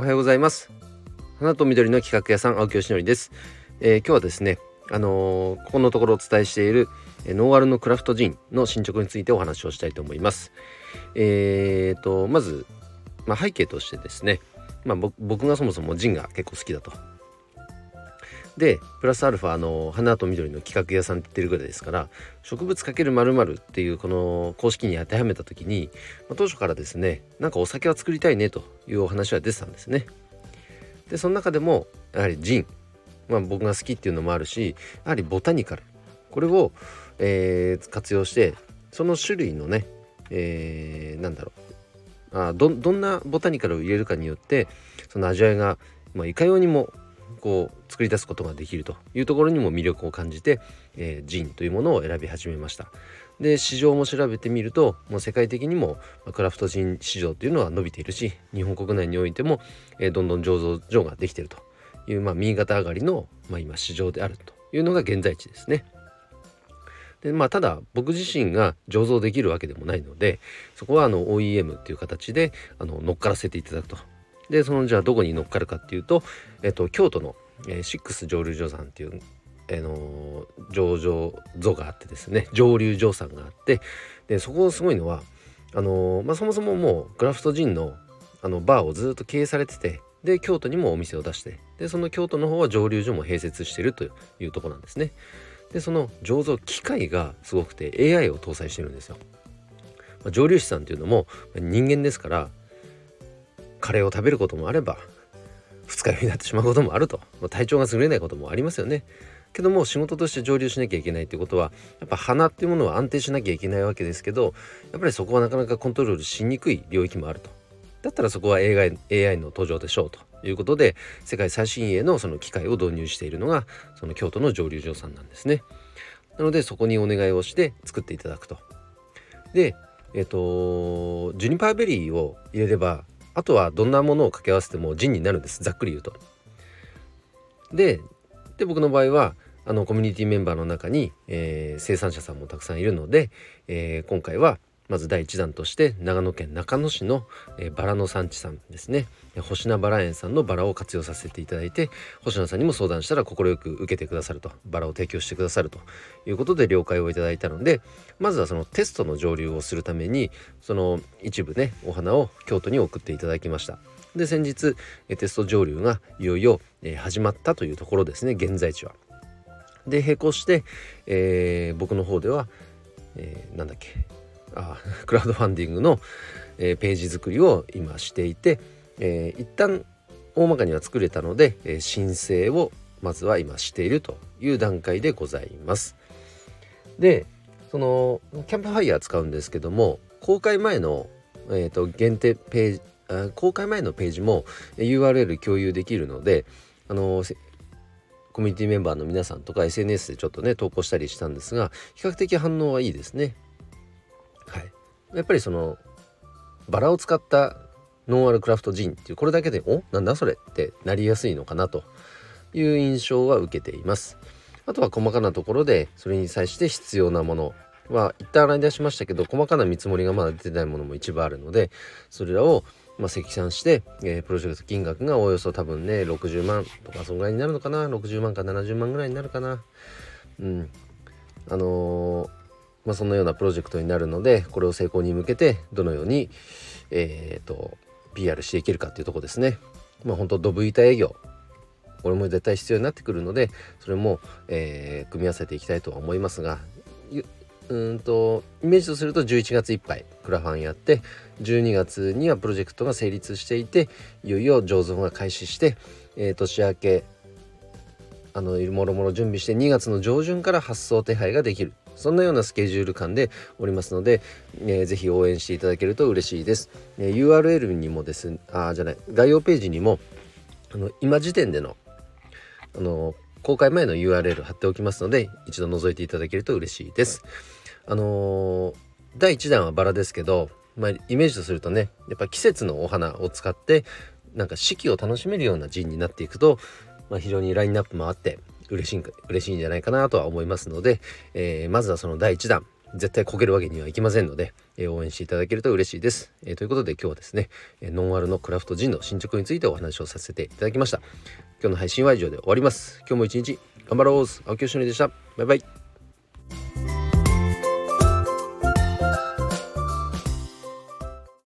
おはようございます。花と緑の企画屋さん青木よしのりです、えー、今日はですねあのー、ここのところお伝えしているえノーアルのクラフトジンの進捗についてお話をしたいと思います。えーとまず、まあ、背景としてですねまあ、僕がそもそもジンが結構好きだと。でプラスアルファの花と緑の企画屋さんって言ってるぐらいですから植物×〇〇っていうこの公式に当てはめた時に、まあ、当初からですねなんかお酒は作りたいねというお話は出てたんですね。でその中でもやはりジン、まあ、僕が好きっていうのもあるしやはりボタニカルこれを、えー、活用してその種類のね、えー、なんだろうあどどんなボタニカルを入れるかによってその味わいが、まあ、いかようにもこう作り出すことができるというところにも魅力を感じて、えー、ジンというものを選び始めましたで市場も調べてみるともう世界的にもクラフトジン市場というのは伸びているし日本国内においても、えー、どんどん醸造所ができているという、まあ、右肩上がりの、まあ、今市場であるというのが現在地ですね。でまあ、ただ僕自身が醸造できるわけでもないのでそこはあの OEM っていう形であの乗っからせていただくとでそのじゃあどこに乗っかるかっていうと、えっと、京都の、えー、シックス蒸留所さんっていう、え、の上場所があってですね蒸留所さんがあってでそこすごいのはあのー、まあ、そもそももうクラフトジンのあのバーをずっと経営されててで京都にもお店を出してでその京都の方は蒸留所も併設してるというとこなんですね。でその醸造機械がすごくて AI を搭載してるんですよ。まあ、蒸留士さんっていうのも人間ですからカレーを食べることもあれば二日酔いになってしまうこともあると、まあ、体調が優れないこともありますよね。けども仕事として上流しなきゃいけないってことはやっぱ鼻っていうものは安定しなきゃいけないわけですけどやっぱりそこはなかなかコントロールしにくい領域もあると。だったらそこは AI, AI の登場でしょうということで世界最新鋭のその機械を導入しているのがその京都の蒸留所さんなんですね。なのでそこにお願いをして作っていただくと。でえっ、とジュニパーベリーを入れればあとはどんなものを掛け合わせてもジンになるんですざっくり言うと。でで僕の場合はあのコミュニティメンバーの中に、えー、生産者さんもたくさんいるので、えー、今回はまず第1弾として長野県中野市の、バラの産地さんですね。星名バラ園さんのバラを活用させていただいて星名さんにも相談したら快く受けてくださると。バラを提供してくださると。いうことで了解をいただいたのでまずはそのテストの蒸留をするためにその一部ねお花を京都に送っていただきました。で先日テスト蒸留がいよいよ、始まったというところですね現在地は。で並行して、えー、僕の方では、えー、なんだっけあクラウドファンディングの、えー、ページ作りを今していて、えー、一旦大まかには作れたので、えー、申請をまずは今しているという段階でございます。でそのキャンプファイヤー使うんですけども公開前の、えーと、限定ページ公開前のページも URL 共有できるのであのコミュニティメンバーの皆さんとか SNS でちょっとね投稿したりしたんですが比較的反応はいいですね。やっぱりそのバラを使ったノンアルクラフトジンっていうこれだけでおなんだそれってなりやすいのかなという印象は受けています。あとは細かなところでそれに際して必要なものは一旦洗い出しましたけど細かな見積もりがまだ出てないものも一部あるのでそれらをまあ、積算して、えー、プロジェクト金額がおよそ多分ね60万とかそんぐらいになるのかな？60万か70万ぐらいになるかな？うん。あのーまあ、そんなようなプロジェクトになるのでこれを成功に向けてどのように、えーと、PR していけるかっていうとこですね。まあ本当ドブ板営業これも絶対必要になってくるのでそれも、えー、組み合わせていきたいとは思いますがうんとイメージとすると11月いっぱいクラファンやって12月にはプロジェクトが成立していていよいよ醸造が開始して、えー、年明けあのもろもろ準備して2月の上旬から発送手配ができるそんなようなスケジュール感でおりますので、えー、ぜひ応援していただけると嬉しいです。えー、URL にもですあじゃない概要ページにもあの今時点でのあの公開前の URL 貼っておきますので一度覗いていただけると嬉しいです。あのー、第1弾はバラですけど、まあ、イメージとするとねやっぱ季節のお花を使ってなんか四季を楽しめるような陣になっていくと、まあ、非常にラインナップもあって嬉しい嬉しいんじゃないかなとは思いますので、えー、まずはその第1弾絶対こけるわけにはいきませんので、えー、応援していただけると嬉しいです、えー、ということで今日はですね、えノンアルのクラフトジンの進捗についてお話をさせていただきました。今日の配信は以上で終わります。今日も一日頑張ろう。青木よしのりでした。バイバイ。